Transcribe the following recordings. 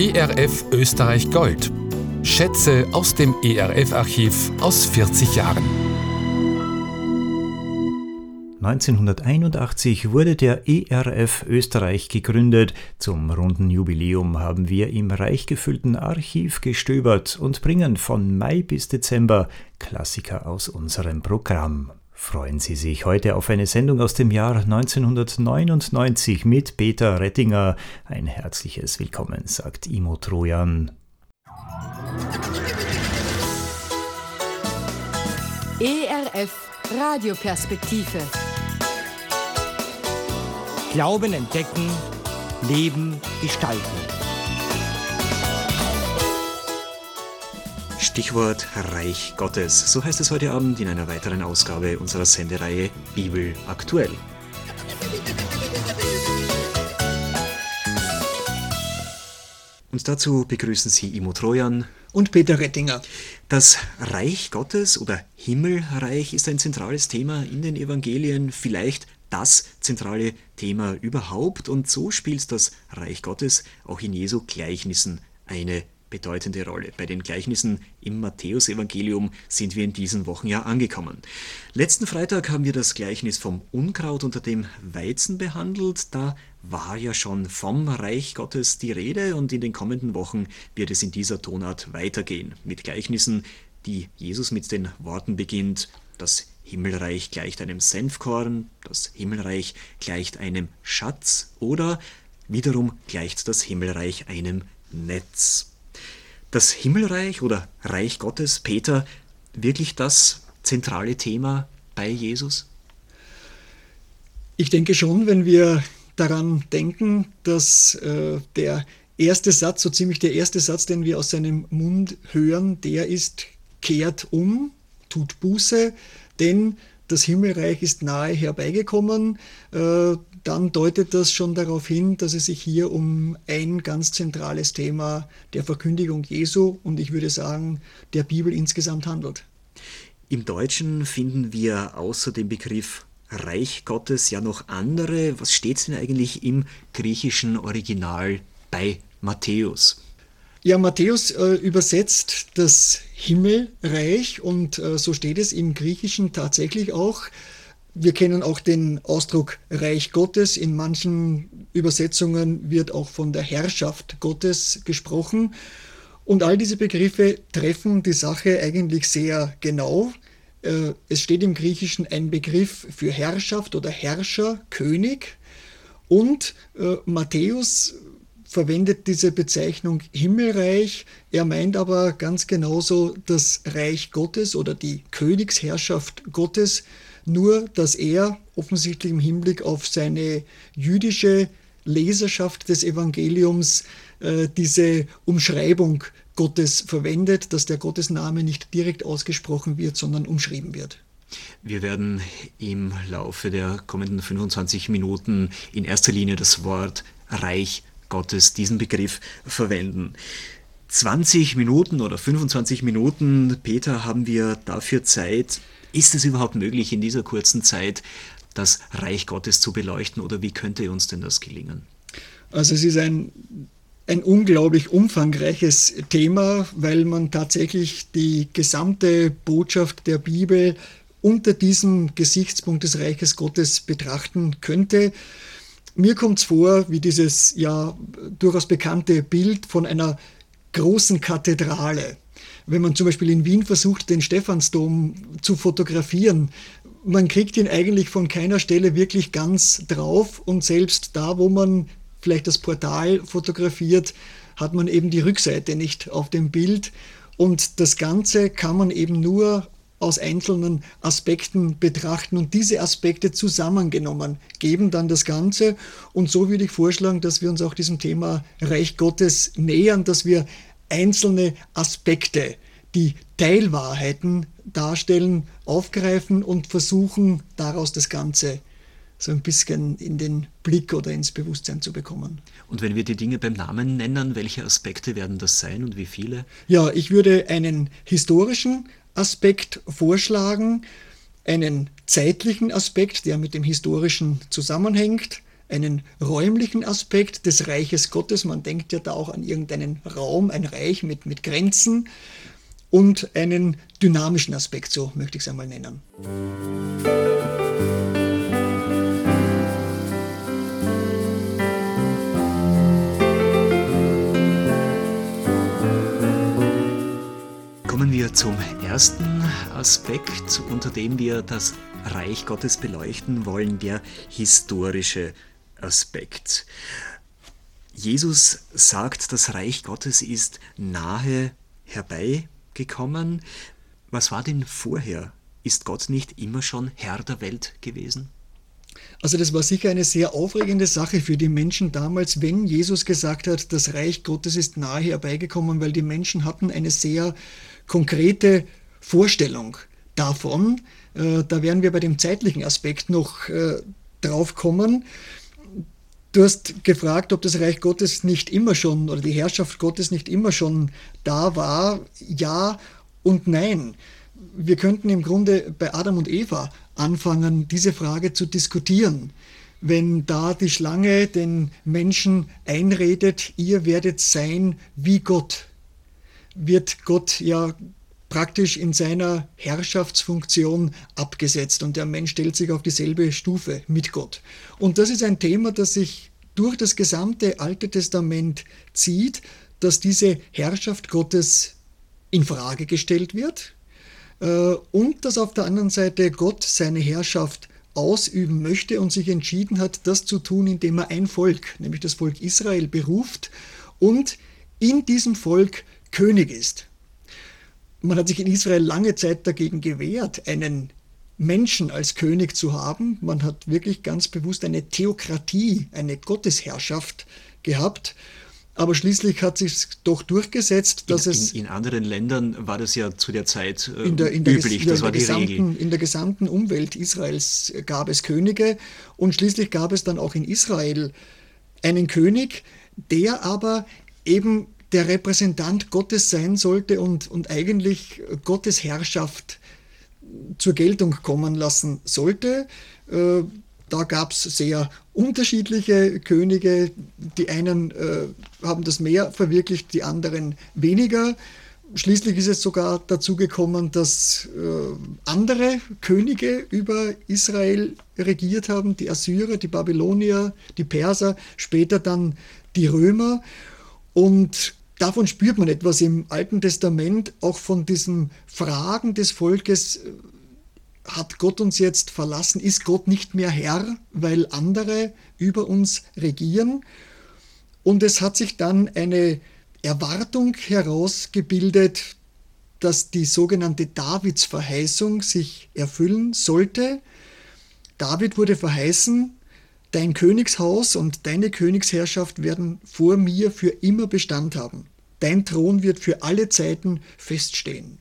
ERF Österreich Gold. Schätze aus dem ERF-Archiv aus 40 Jahren. 1981 wurde der ERF Österreich gegründet. Zum runden Jubiläum haben wir im reich gefüllten Archiv gestöbert und bringen von Mai bis Dezember Klassiker aus unserem Programm. Freuen Sie sich heute auf eine Sendung aus dem Jahr 1999 mit Peter Rettinger. Ein herzliches Willkommen, sagt Imo Trojan. ERF Radioperspektive. Glauben entdecken, Leben gestalten. Stichwort Reich Gottes. So heißt es heute Abend in einer weiteren Ausgabe unserer Sendereihe Bibel aktuell. Und dazu begrüßen Sie Imo Trojan und Peter Rettinger. Das Reich Gottes oder Himmelreich ist ein zentrales Thema in den Evangelien, vielleicht das zentrale Thema überhaupt. Und so spielt das Reich Gottes auch in Jesu Gleichnissen eine bedeutende Rolle. Bei den Gleichnissen im Matthäusevangelium sind wir in diesen Wochen ja angekommen. Letzten Freitag haben wir das Gleichnis vom Unkraut unter dem Weizen behandelt. Da war ja schon vom Reich Gottes die Rede und in den kommenden Wochen wird es in dieser Tonart weitergehen mit Gleichnissen, die Jesus mit den Worten beginnt, das Himmelreich gleicht einem Senfkorn, das Himmelreich gleicht einem Schatz oder wiederum gleicht das Himmelreich einem Netz das Himmelreich oder Reich Gottes, Peter, wirklich das zentrale Thema bei Jesus? Ich denke schon, wenn wir daran denken, dass äh, der erste Satz, so ziemlich der erste Satz, den wir aus seinem Mund hören, der ist, kehrt um, tut Buße, denn das Himmelreich ist nahe herbeigekommen. Äh, dann deutet das schon darauf hin, dass es sich hier um ein ganz zentrales Thema der Verkündigung Jesu und ich würde sagen der Bibel insgesamt handelt. Im Deutschen finden wir außer dem Begriff Reich Gottes ja noch andere. Was steht denn eigentlich im griechischen Original bei Matthäus? Ja, Matthäus äh, übersetzt das Himmelreich und äh, so steht es im Griechischen tatsächlich auch. Wir kennen auch den Ausdruck Reich Gottes. In manchen Übersetzungen wird auch von der Herrschaft Gottes gesprochen. Und all diese Begriffe treffen die Sache eigentlich sehr genau. Äh, es steht im Griechischen ein Begriff für Herrschaft oder Herrscher, König. Und äh, Matthäus verwendet diese Bezeichnung Himmelreich. Er meint aber ganz genauso das Reich Gottes oder die Königsherrschaft Gottes nur dass er offensichtlich im Hinblick auf seine jüdische Leserschaft des Evangeliums äh, diese Umschreibung Gottes verwendet, dass der Gottesname nicht direkt ausgesprochen wird, sondern umschrieben wird. Wir werden im Laufe der kommenden 25 Minuten in erster Linie das Wort Reich Gottes, diesen Begriff verwenden. 20 Minuten oder 25 Minuten, Peter, haben wir dafür Zeit, ist es überhaupt möglich, in dieser kurzen Zeit das Reich Gottes zu beleuchten oder wie könnte uns denn das gelingen? Also es ist ein, ein unglaublich umfangreiches Thema, weil man tatsächlich die gesamte Botschaft der Bibel unter diesem Gesichtspunkt des Reiches Gottes betrachten könnte. Mir kommt es vor, wie dieses ja durchaus bekannte Bild von einer großen Kathedrale. Wenn man zum Beispiel in Wien versucht, den Stephansdom zu fotografieren, man kriegt ihn eigentlich von keiner Stelle wirklich ganz drauf und selbst da, wo man vielleicht das Portal fotografiert, hat man eben die Rückseite nicht auf dem Bild. Und das Ganze kann man eben nur aus einzelnen Aspekten betrachten und diese Aspekte zusammengenommen geben dann das Ganze. Und so würde ich vorschlagen, dass wir uns auch diesem Thema Reich Gottes nähern, dass wir einzelne Aspekte, die Teilwahrheiten darstellen, aufgreifen und versuchen daraus das Ganze so ein bisschen in den Blick oder ins Bewusstsein zu bekommen. Und wenn wir die Dinge beim Namen nennen, welche Aspekte werden das sein und wie viele? Ja, ich würde einen historischen Aspekt vorschlagen, einen zeitlichen Aspekt, der mit dem historischen zusammenhängt, einen räumlichen Aspekt des Reiches Gottes. Man denkt ja da auch an irgendeinen Raum, ein Reich mit, mit Grenzen und einen dynamischen Aspekt, so möchte ich es einmal nennen. Kommen zum ersten Aspekt, unter dem wir das Reich Gottes beleuchten wollen, der historische Aspekt. Jesus sagt, das Reich Gottes ist nahe herbeigekommen. Was war denn vorher? Ist Gott nicht immer schon Herr der Welt gewesen? Also das war sicher eine sehr aufregende Sache für die Menschen damals, wenn Jesus gesagt hat, das Reich Gottes ist nahe herbeigekommen, weil die Menschen hatten eine sehr konkrete Vorstellung davon. Äh, da werden wir bei dem zeitlichen Aspekt noch äh, drauf kommen. Du hast gefragt, ob das Reich Gottes nicht immer schon oder die Herrschaft Gottes nicht immer schon da war. Ja und nein. Wir könnten im Grunde bei Adam und Eva anfangen, diese Frage zu diskutieren. Wenn da die Schlange den Menschen einredet, ihr werdet sein wie Gott, wird Gott ja praktisch in seiner Herrschaftsfunktion abgesetzt und der Mensch stellt sich auf dieselbe Stufe mit Gott. Und das ist ein Thema, das sich durch das gesamte Alte Testament zieht, dass diese Herrschaft Gottes in Frage gestellt wird äh, und dass auf der anderen Seite Gott seine Herrschaft ausüben möchte und sich entschieden hat, das zu tun, indem er ein Volk, nämlich das Volk Israel, beruft und in diesem Volk König ist. Man hat sich in Israel lange Zeit dagegen gewehrt, einen Menschen als König zu haben. Man hat wirklich ganz bewusst eine Theokratie, eine Gottesherrschaft gehabt. Aber schließlich hat sich doch durchgesetzt, dass in, es. In, anderen Ländern war das ja zu der Zeit äh, in der, in der, üblich, das war die Regel. In der gesamten Umwelt Israels gab es Könige und schließlich gab es dann auch in Israel einen König, der aber eben der Repräsentant Gottes sein sollte und, und eigentlich Gottes Herrschaft zur Geltung kommen lassen sollte. Äh, da gab es sehr unterschiedliche Könige. Die einen äh, haben das mehr verwirklicht, die anderen weniger. Schließlich ist es sogar dazu gekommen, dass äh, andere Könige über Israel regiert haben, die Assyrer, die Babylonier, die Perser, später dann die Römer. Und davon spürt man etwas im Alten Testament, auch von diesen Fragen des Volkes. Hat Gott uns jetzt verlassen? Ist Gott nicht mehr Herr, weil andere über uns regieren? Und es hat sich dann eine Erwartung herausgebildet, dass die sogenannte Davidsverheißung sich erfüllen sollte. David wurde verheißen, Dein Königshaus und deine Königsherrschaft werden vor mir für immer Bestand haben. Dein Thron wird für alle Zeiten feststehen.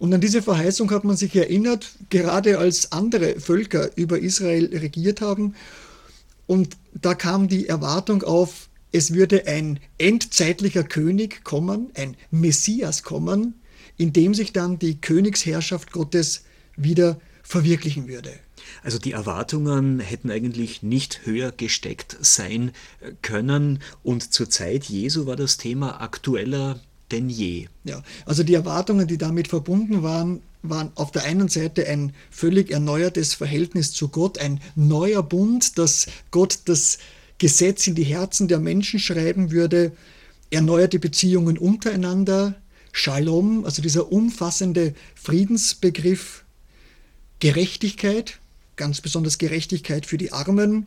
Und an diese Verheißung hat man sich erinnert, gerade als andere Völker über Israel regiert haben. Und da kam die Erwartung auf, es würde ein endzeitlicher König kommen, ein Messias kommen, in dem sich dann die Königsherrschaft Gottes wieder verwirklichen würde. Also die Erwartungen hätten eigentlich nicht höher gesteckt sein können und zur Zeit Jesu war das Thema aktueller denn je. Ja, also die Erwartungen, die damit verbunden waren, waren auf der einen Seite ein völlig erneuertes Verhältnis zu Gott, ein neuer Bund, dass Gott das Gesetz in die Herzen der Menschen schreiben würde, erneuerte Beziehungen untereinander, Shalom, also dieser umfassende Friedensbegriff, Gerechtigkeit, ganz besonders Gerechtigkeit für die Armen,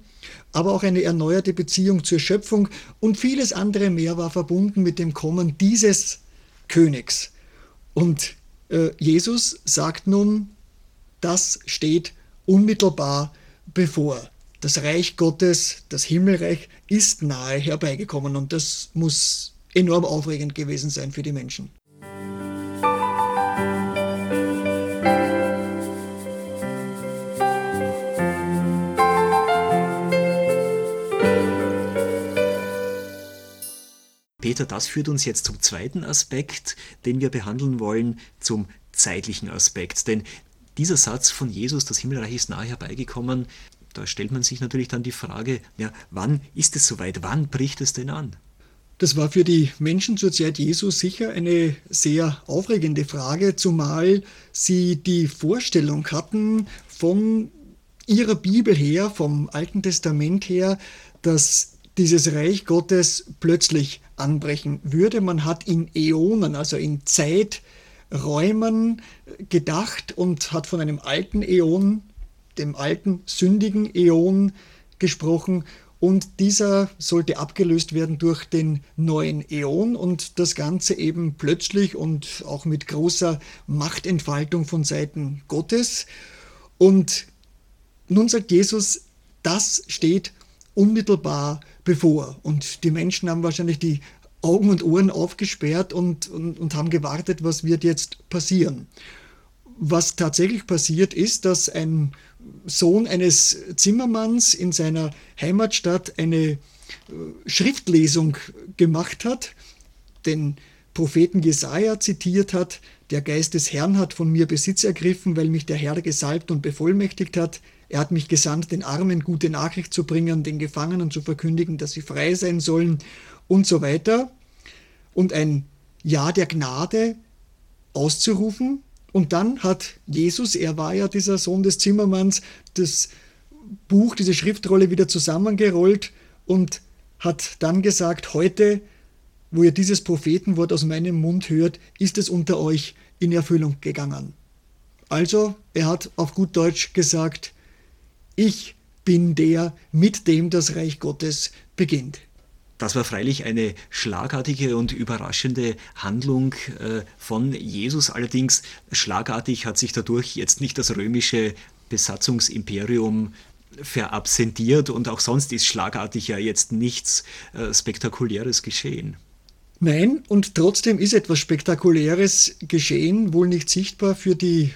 aber auch eine erneuerte Beziehung zur Schöpfung und vieles andere mehr war verbunden mit dem Kommen dieses Königs. Und äh, Jesus sagt nun, das steht unmittelbar bevor. Das Reich Gottes, das Himmelreich ist nahe herbeigekommen und das muss enorm aufregend gewesen sein für die Menschen. Das führt uns jetzt zum zweiten Aspekt, den wir behandeln wollen, zum zeitlichen Aspekt. Denn dieser Satz von Jesus, das Himmelreich ist nahe herbeigekommen, da stellt man sich natürlich dann die Frage, ja, wann ist es soweit? Wann bricht es denn an? Das war für die Menschen zur Zeit Jesu sicher eine sehr aufregende Frage, zumal sie die Vorstellung hatten von ihrer Bibel her, vom Alten Testament her, dass dieses Reich Gottes plötzlich anbrechen würde. Man hat in Äonen, also in Zeiträumen gedacht und hat von einem alten Äon, dem alten sündigen Äon gesprochen und dieser sollte abgelöst werden durch den neuen Äon und das Ganze eben plötzlich und auch mit großer Machtentfaltung von Seiten Gottes. Und nun sagt Jesus, das steht unmittelbar bevor. Und die Menschen haben wahrscheinlich die Augen und Ohren aufgesperrt und, und, und haben gewartet, was wird jetzt passieren. Was tatsächlich passiert ist, dass ein Sohn eines Zimmermanns in seiner Heimatstadt eine äh, Schriftlesung gemacht hat, den Propheten Jesaja zitiert hat: Der Geist des Herrn hat von mir Besitz ergriffen, weil mich der Herr gesalbt und bevollmächtigt hat. Er hat mich gesandt, den Armen gute Nachricht zu bringen, den Gefangenen zu verkündigen, dass sie frei sein sollen und so weiter. Und ein Ja der Gnade auszurufen, und dann hat Jesus, er war ja dieser Sohn des Zimmermanns, das Buch, diese Schriftrolle wieder zusammengerollt und hat dann gesagt, heute, wo ihr dieses Prophetenwort aus meinem Mund hört, ist es unter euch in Erfüllung gegangen. Also, er hat auf gut Deutsch gesagt, ich bin der, mit dem das Reich Gottes beginnt. Das war freilich eine schlagartige und überraschende Handlung äh, von Jesus. Allerdings schlagartig hat sich dadurch jetzt nicht das römische Besatzungsimperium verabsentiert und auch sonst ist schlagartig ja jetzt nichts äh, Spektakuläres geschehen. Nein, und trotzdem ist etwas Spektakuläres geschehen, wohl nicht sichtbar für die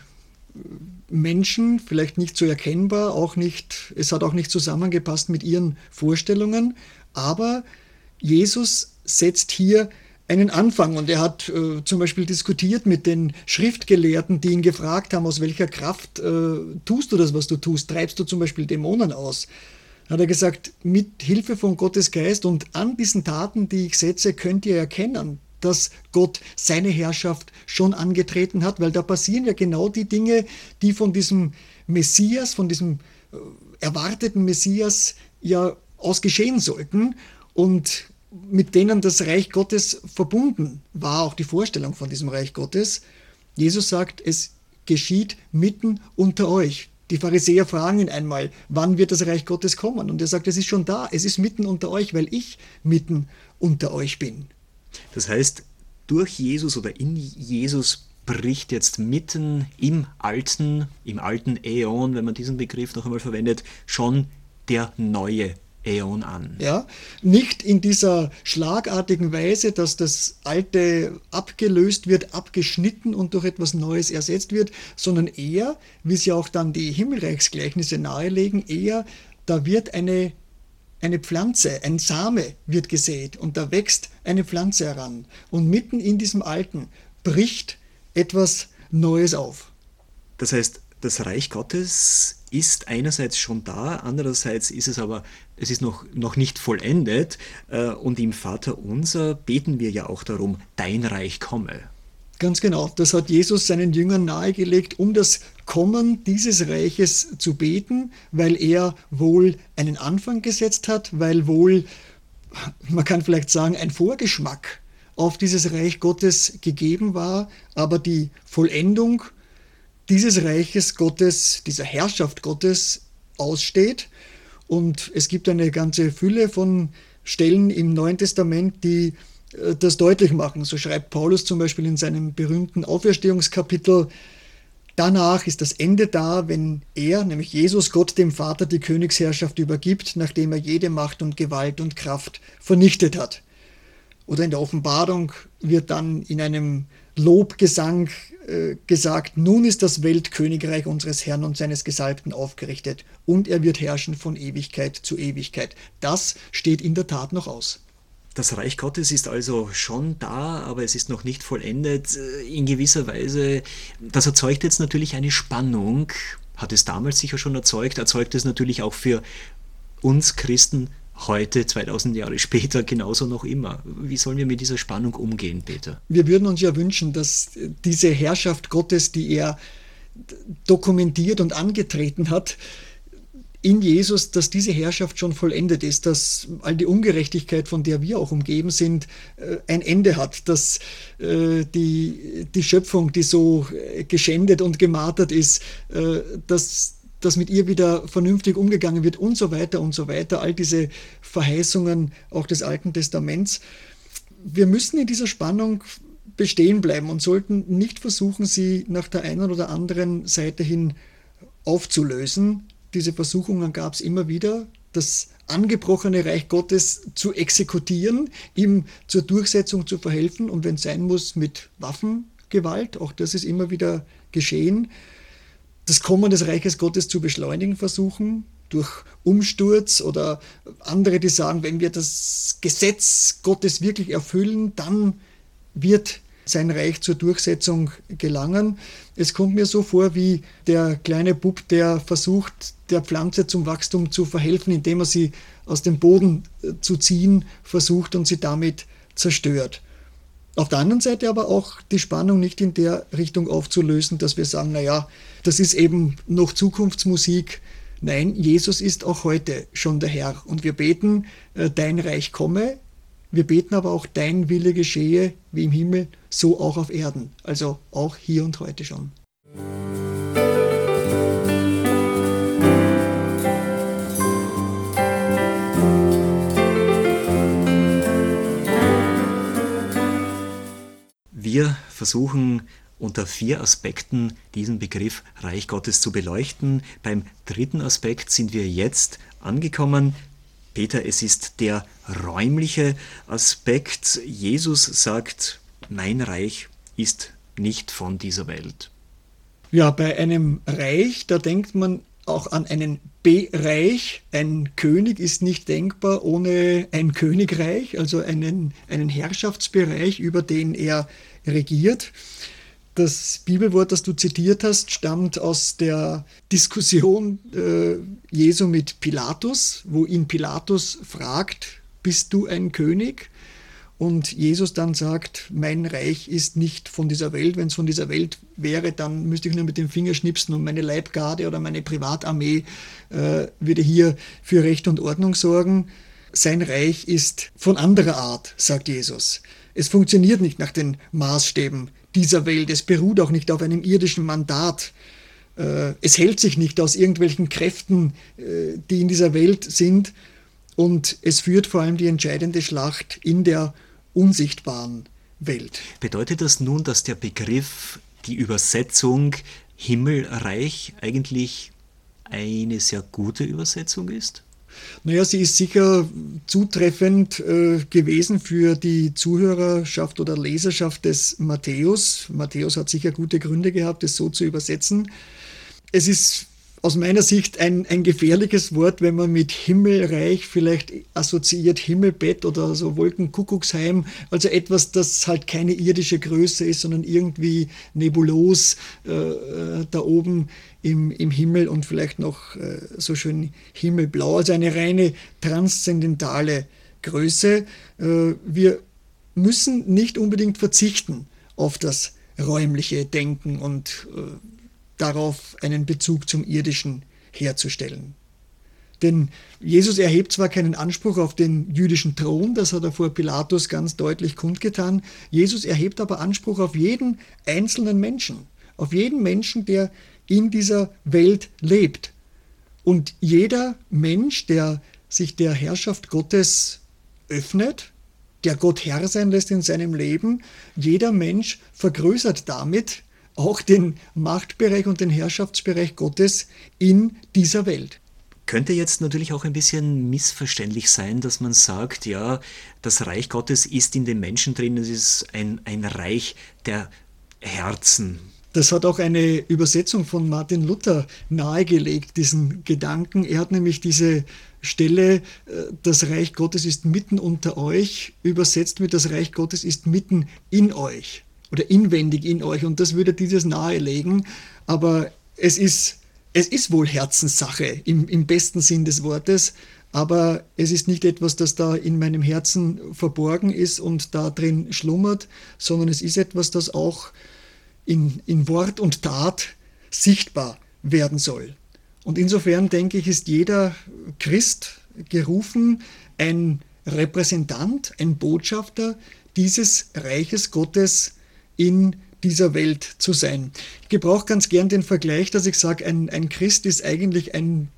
Menschen, vielleicht nicht so erkennbar, auch nicht, es hat auch nicht zusammengepasst mit ihren Vorstellungen, aber Jesus setzt hier einen Anfang und er hat äh, zum Beispiel diskutiert mit den Schriftgelehrten, die ihn gefragt haben, aus welcher Kraft äh, tust du das, was du tust? Treibst du zum Beispiel Dämonen aus? Hat er gesagt, mit Hilfe von Gottes Geist und an diesen Taten, die ich setze, könnt ihr erkennen, dass Gott seine Herrschaft schon angetreten hat, weil da passieren ja genau die Dinge, die von diesem Messias, von diesem äh, erwarteten Messias ja aus geschehen sollten und mit denen das Reich Gottes verbunden war, auch die Vorstellung von diesem Reich Gottes. Jesus sagt, es geschieht mitten unter euch. Die Pharisäer fragen ihn einmal, wann wird das Reich Gottes kommen? Und er sagt, es ist schon da, es ist mitten unter euch, weil ich mitten unter euch bin. Das heißt, durch Jesus oder in Jesus bricht jetzt mitten im alten, im alten Äon, wenn man diesen Begriff noch einmal verwendet, schon der neue Äon an. Ja, nicht in dieser schlagartigen Weise, dass das Alte abgelöst wird, abgeschnitten und durch etwas Neues ersetzt wird, sondern eher, wie sie auch dann die Himmelreichsgleichnisse nahelegen, eher, da wird eine, eine Pflanze, ein Same wird gesät und da wächst eine Pflanze heran. Und mitten in diesem Alten bricht etwas Neues auf. Das heißt, das Reich Gottes ist einerseits schon da, andererseits ist es aber, es ist noch, noch nicht vollendet. Äh, und im Vater unser beten wir ja auch darum, dein Reich komme. Ganz genau, das hat Jesus seinen Jüngern nahegelegt, um das Kommen dieses Reiches zu beten, weil er wohl einen Anfang gesetzt hat, weil wohl, man kann vielleicht sagen, ein Vorgeschmack auf dieses Reich Gottes gegeben war, aber die Vollendung dieses Reiches Gottes, dieser Herrschaft Gottes aussteht. Und es gibt eine ganze Fülle von Stellen im Neuen Testament, die äh, das deutlich machen. So schreibt Paulus zum Beispiel in seinem berühmten Auferstehungskapitel, Danach ist das Ende da, wenn er, nämlich Jesus, Gott dem Vater die Königsherrschaft übergibt, nachdem er jede Macht und Gewalt und Kraft vernichtet hat. Oder in der Offenbarung wird dann in einem Lobgesang äh, gesagt, nun ist das Weltkönigreich unseres Herrn und seines Gesalbten aufgerichtet und er wird herrschen von Ewigkeit zu Ewigkeit. Das steht in der Tat noch aus. Das Reich Gottes ist also schon da, aber es ist noch nicht vollendet. In gewisser Weise, das erzeugt jetzt natürlich eine Spannung hat es damals sicher schon erzeugt, erzeugt es natürlich auch für uns Christen heute, 2000 Jahre später, genauso noch immer. Wie sollen wir mit dieser Spannung umgehen, Peter? Wir würden uns ja wünschen, dass diese Herrschaft Gottes, die er dokumentiert und angetreten hat, in Jesus, dass diese Herrschaft schon vollendet ist, dass all die Ungerechtigkeit, von der wir auch umgeben sind, äh, ein Ende hat, dass äh, die, die Schöpfung, die so äh, geschändet und gemartert ist, dass, dass mit ihr wieder vernünftig umgegangen wird und so weiter und so weiter. All diese Verheißungen auch des Alten Testaments. Wir müssen in dieser Spannung bestehen bleiben und sollten nicht versuchen, sie nach der einen oder anderen Seite hin aufzulösen, diese Versuchungen gab es immer wieder, das angebrochene Reich Gottes zu exekutieren, ihm zur Durchsetzung zu verhelfen und wenn es sein muss, mit Waffengewalt, auch das ist immer wieder geschehen, das Kommen des Reiches Gottes zu beschleunigen versuchen, durch Umsturz oder andere, die sagen, wenn wir das Gesetz Gottes wirklich erfüllen, dann wird sein Reich zur Durchsetzung gelangen. Es kommt mir so vor wie der kleine Bub, der versucht, der Pflanze zum Wachstum zu verhelfen, indem er sie aus dem Boden äh, zu ziehen versucht und sie damit zerstört. Auf der anderen Seite aber auch die Spannung nicht in der Richtung aufzulösen, dass wir sagen, naja, das ist eben noch Zukunftsmusik. Nein, Jesus ist auch heute schon der Herr und wir beten, äh, dein Reich komme, wir beten aber auch, dein Wille geschehe, wie im Himmel, so auch auf Erden, also auch hier und heute schon. Wir versuchen unter vier Aspekten diesen Begriff Reich Gottes zu beleuchten. Beim dritten Aspekt sind wir jetzt angekommen, Peter, es ist der räumliche Aspekt. Jesus sagt, mein Reich ist nicht von dieser Welt. Ja, bei einem Reich, da denkt man auch an einen Bereich. Ein König ist nicht denkbar ohne ein Königreich, also einen, einen Herrschaftsbereich, über den er regiert. Das Bibelwort, das du zitiert hast, stammt aus der Diskussion äh, Jesu mit Pilatus, wo ihn Pilatus fragt, bist du ein König? Und Jesus dann sagt, mein Reich ist nicht von dieser Welt. Wenn es von dieser Welt wäre, dann müsste ich nur mit dem Finger schnipsen und meine Leibgarde oder meine Privatarmee äh, würde hier für Recht und Ordnung sorgen. Sein Reich ist von anderer Art, sagt Jesus. Es funktioniert nicht nach den Maßstäben dieser Welt. Es beruht auch nicht auf einem irdischen Mandat. Äh, es hält sich nicht aus irgendwelchen Kräften, äh, die in dieser Welt sind. Und es führt vor allem die entscheidende Schlacht in der unsichtbaren Welt. Bedeutet das nun, dass der Begriff, die Übersetzung Himmelreich eigentlich eine sehr gute Übersetzung ist? Naja, sie ist sicher zutreffend äh, gewesen für die Zuhörerschaft oder Leserschaft des Matthäus. Matthäus hat sicher gute Gründe gehabt, es so zu übersetzen. Es ist aus meiner Sicht ein, ein gefährliches Wort, wenn man mit Himmelreich vielleicht assoziiert Himmelbett oder so Wolkenkuckucksheim, also etwas, das halt keine irdische Größe ist, sondern irgendwie nebulos äh, äh da oben im, im Himmel und vielleicht noch äh, so schön himmelblau, also eine reine transzendentale Größe. Äh, wir müssen nicht unbedingt verzichten auf das räumliche Denken und äh, darauf einen Bezug zum Irdischen herzustellen. Denn Jesus erhebt zwar keinen Anspruch auf den jüdischen Thron, das hat er vor Pilatus ganz deutlich kundgetan, Jesus erhebt aber Anspruch auf jeden einzelnen Menschen, auf jeden Menschen, der in dieser Welt lebt. Und jeder Mensch, der sich der Herrschaft Gottes öffnet, der Gott Herr sein lässt in seinem Leben, jeder Mensch vergrößert damit auch den Machtbereich und den Herrschaftsbereich Gottes in dieser Welt. Könnte jetzt natürlich auch ein bisschen missverständlich sein, dass man sagt, ja, das Reich Gottes ist in den Menschen drin, es ist ein, ein Reich der Herzen. Das hat auch eine Übersetzung von Martin Luther nahegelegt, diesen Gedanken. Er hat nämlich diese Stelle, äh, das Reich Gottes ist mitten unter euch, übersetzt mit das Reich Gottes ist mitten in euch oder inwendig in euch. Und das würde dieses nahelegen. Aber es ist es ist wohl Herzenssache im, im besten Sinn des Wortes, aber es ist nicht etwas, das da in meinem Herzen verborgen ist und da drin schlummert, sondern es ist etwas, das auch in, in Wort und Tat sichtbar werden soll. Und insofern denke ich, ist jeder Christ gerufen, ein Repräsentant, ein Botschafter dieses Reiches Gottes in dieser Welt zu sein. Ich gebrauche ganz gern den Vergleich, dass ich sage, ein, ein Christ ist eigentlich ein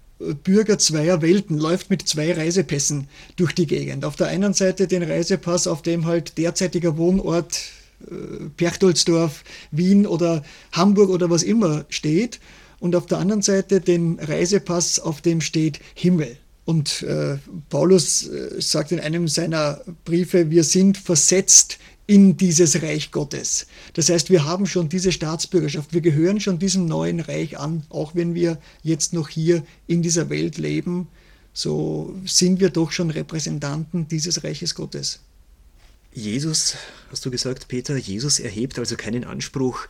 Bürger zweier Welten, läuft mit zwei Reisepässen durch die Gegend. Auf der einen Seite den Reisepass, auf dem halt derzeitiger Wohnort äh, Perchtoldsdorf, Wien oder Hamburg oder was immer steht. Und auf der anderen Seite den Reisepass, auf dem steht Himmel. Und äh, Paulus äh, sagt in einem seiner Briefe, wir sind versetzt in dieses Reich Gottes. Das heißt, wir haben schon diese Staatsbürgerschaft, wir gehören schon diesem neuen Reich an, auch wenn wir jetzt noch hier in dieser Welt leben, so sind wir doch schon Repräsentanten dieses Reiches Gottes. Jesus, hast du gesagt, Peter, Jesus erhebt also keinen Anspruch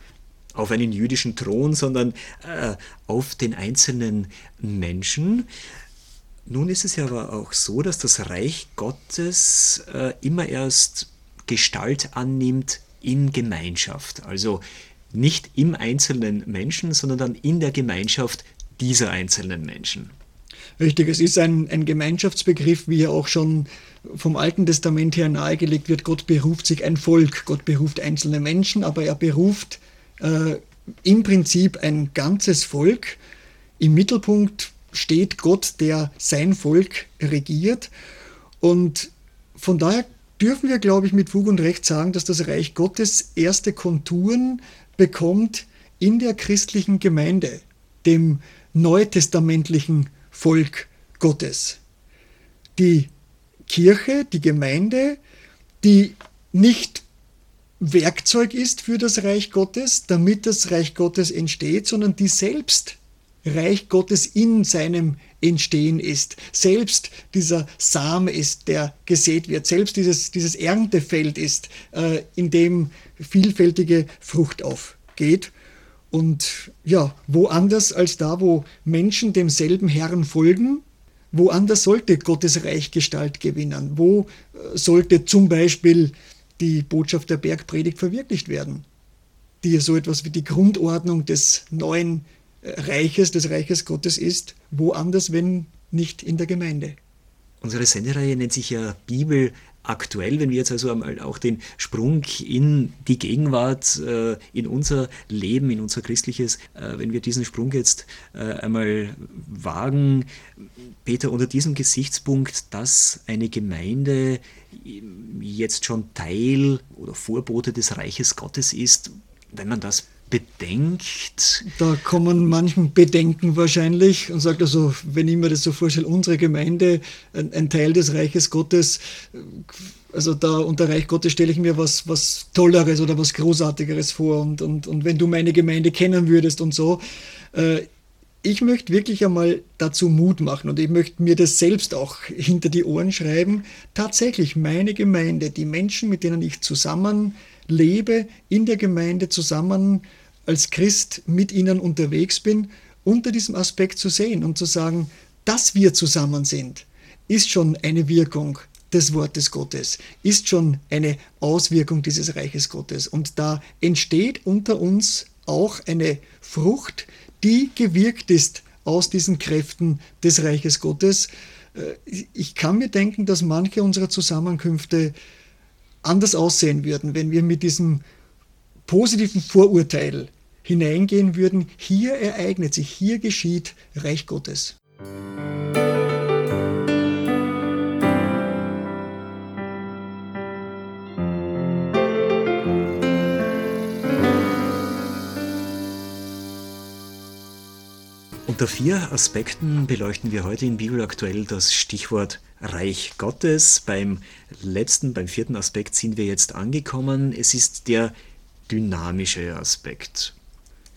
auf einen jüdischen Thron, sondern äh, auf den einzelnen Menschen. Nun ist es ja aber auch so, dass das Reich Gottes äh, immer erst Gestalt annimmt in Gemeinschaft. Also nicht im einzelnen Menschen, sondern dann in der Gemeinschaft dieser einzelnen Menschen. Richtig, es ist ein, ein Gemeinschaftsbegriff, wie er auch schon vom Alten Testament her nahegelegt wird. Gott beruft sich ein Volk, Gott beruft einzelne Menschen, aber er beruft äh, im Prinzip ein ganzes Volk. Im Mittelpunkt steht Gott, der sein Volk regiert. Und von daher dürfen wir, glaube ich, mit Fug und Recht sagen, dass das Reich Gottes erste Konturen bekommt in der christlichen Gemeinde, dem neutestamentlichen Volk Gottes. Die Kirche, die Gemeinde, die nicht Werkzeug ist für das Reich Gottes, damit das Reich Gottes entsteht, sondern die selbst Reich Gottes in seinem Entstehen ist. Selbst dieser Same ist, der gesät wird. Selbst dieses, dieses Erntefeld ist, äh, in dem vielfältige Frucht aufgeht. Und ja, woanders als da, wo Menschen demselben Herrn folgen, woanders sollte Gottes Reich Gestalt gewinnen? Wo äh, sollte zum Beispiel die Botschaft der Bergpredigt verwirklicht werden? Die so etwas wie die Grundordnung des neuen Reiches, des Reiches Gottes ist, woanders, wenn nicht in der Gemeinde. Unsere Sendereihe nennt sich ja Bibel aktuell, wenn wir jetzt also einmal auch den Sprung in die Gegenwart, äh, in unser Leben, in unser christliches, äh, wenn wir diesen Sprung jetzt äh, einmal wagen, Peter, unter diesem Gesichtspunkt, dass eine Gemeinde jetzt schon Teil oder Vorbote des Reiches Gottes ist, wenn man das bedenkt? Da kommen manchen Bedenken wahrscheinlich und sagt also, wenn ich mir das so vorstelle, unsere Gemeinde, ein, ein Teil des Reiches Gottes, also da unter Reich Gottes stelle ich mir was, was Tolleres oder was Großartigeres vor und, und, und wenn du meine Gemeinde kennen würdest und so. Äh, ich möchte wirklich einmal dazu Mut machen und ich möchte mir das selbst auch hinter die Ohren schreiben. Tatsächlich meine Gemeinde, die Menschen, mit denen ich zusammen lebe, in der Gemeinde zusammen als Christ mit ihnen unterwegs bin, unter diesem Aspekt zu sehen und zu sagen, dass wir zusammen sind, ist schon eine Wirkung des Wortes Gottes, ist schon eine Auswirkung dieses Reiches Gottes. Und da entsteht unter uns auch eine Frucht, die gewirkt ist aus diesen Kräften des Reiches Gottes. Äh, ich kann mir denken, dass manche unserer Zusammenkünfte anders aussehen würden, wenn wir mit diesem positiven Vorurteil hineingehen würden, hier ereignet sich, hier geschieht Reich Gottes. Unter vier Aspekten beleuchten wir heute in Bibel aktuell das Stichwort Reich Gottes. Beim letzten, beim vierten Aspekt sind wir jetzt angekommen. Es ist der dynamische Aspekt.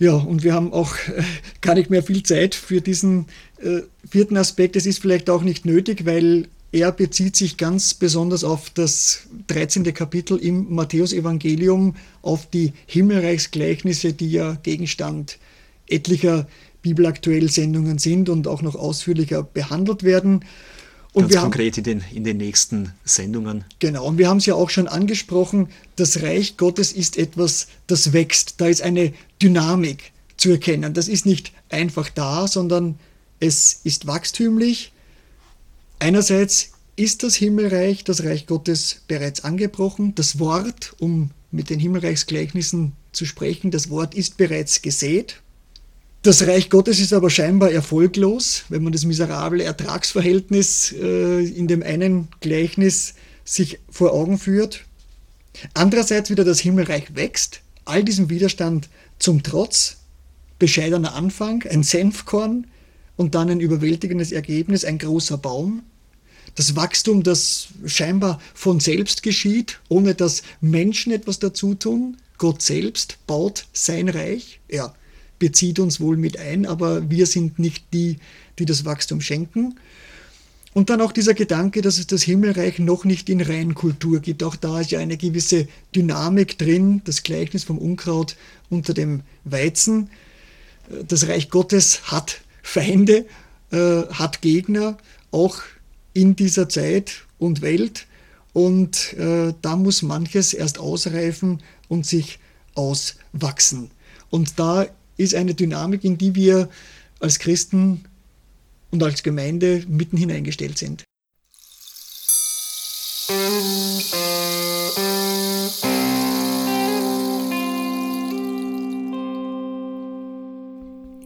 Ja, und wir haben auch äh, gar nicht mehr viel Zeit für diesen äh, vierten Aspekt. Es ist vielleicht auch nicht nötig, weil er bezieht sich ganz besonders auf das 13. Kapitel im Matthäusevangelium, auf die Himmelreichsgleichnisse, die ja Gegenstand etlicher Bibelaktuell Sendungen sind und auch noch ausführlicher behandelt werden. Und Ganz konkret haben, in, den, in den nächsten Sendungen. Genau, und wir haben es ja auch schon angesprochen, das Reich Gottes ist etwas, das wächst. Da ist eine Dynamik zu erkennen. Das ist nicht einfach da, sondern es ist wachstümlich. Einerseits ist das Himmelreich, das Reich Gottes bereits angebrochen. Das Wort, um mit den Himmelreichsgleichnissen zu sprechen, das Wort ist bereits gesät. Das Reich Gottes ist aber scheinbar erfolglos, wenn man das miserable Ertragsverhältnis äh, in dem einen Gleichnis sich vor Augen führt. Andererseits wieder das Himmelreich wächst, all diesem Widerstand zum Trotz, bescheidener Anfang, ein Senfkorn und dann ein überwältigendes Ergebnis, ein großer Baum. Das Wachstum, das scheinbar von selbst geschieht, ohne dass Menschen etwas dazu tun. Gott selbst baut sein Reich. Er bezieht uns wohl mit ein, aber wir sind nicht die, die das Wachstum schenken. Und dann auch dieser Gedanke, dass es das Himmelreich noch nicht in Reinkultur gibt. Auch da ist ja eine gewisse Dynamik drin, das Gleichnis vom Unkraut unter dem Weizen. Das Reich Gottes hat Feinde, äh, hat Gegner, auch in dieser Zeit und Welt. Und äh, da muss manches erst ausreifen und sich auswachsen. Und da ist eine Dynamik, in die wir als Christen und als Gemeinde mitten hineingestellt sind.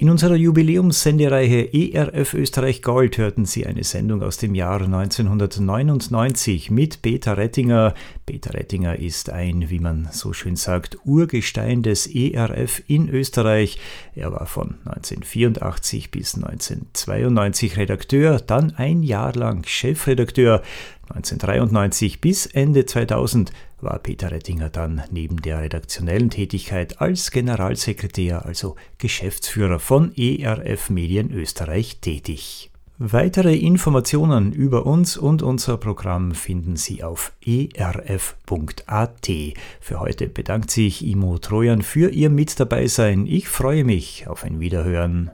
In unserer Jubiläumssendereihe ERF Österreich Gold hörten Sie eine Sendung aus dem Jahr 1999 mit Peter Rettinger. Peter Rettinger ist ein, wie man so schön sagt, Urgestein des ERF in Österreich. Er war von 1984 bis 1992 Redakteur, dann ein Jahr lang Chefredakteur. 1993 bis Ende 2000 war Peter Rettinger dann neben der redaktionellen Tätigkeit als Generalsekretär, also Geschäftsführer von ERF Medien Österreich tätig. Weitere Informationen über uns und unser Programm finden Sie auf erf.at. Für heute bedankt sich Imo Trojan für Ihr Mitdabeisein. Ich freue mich auf ein Wiederhören.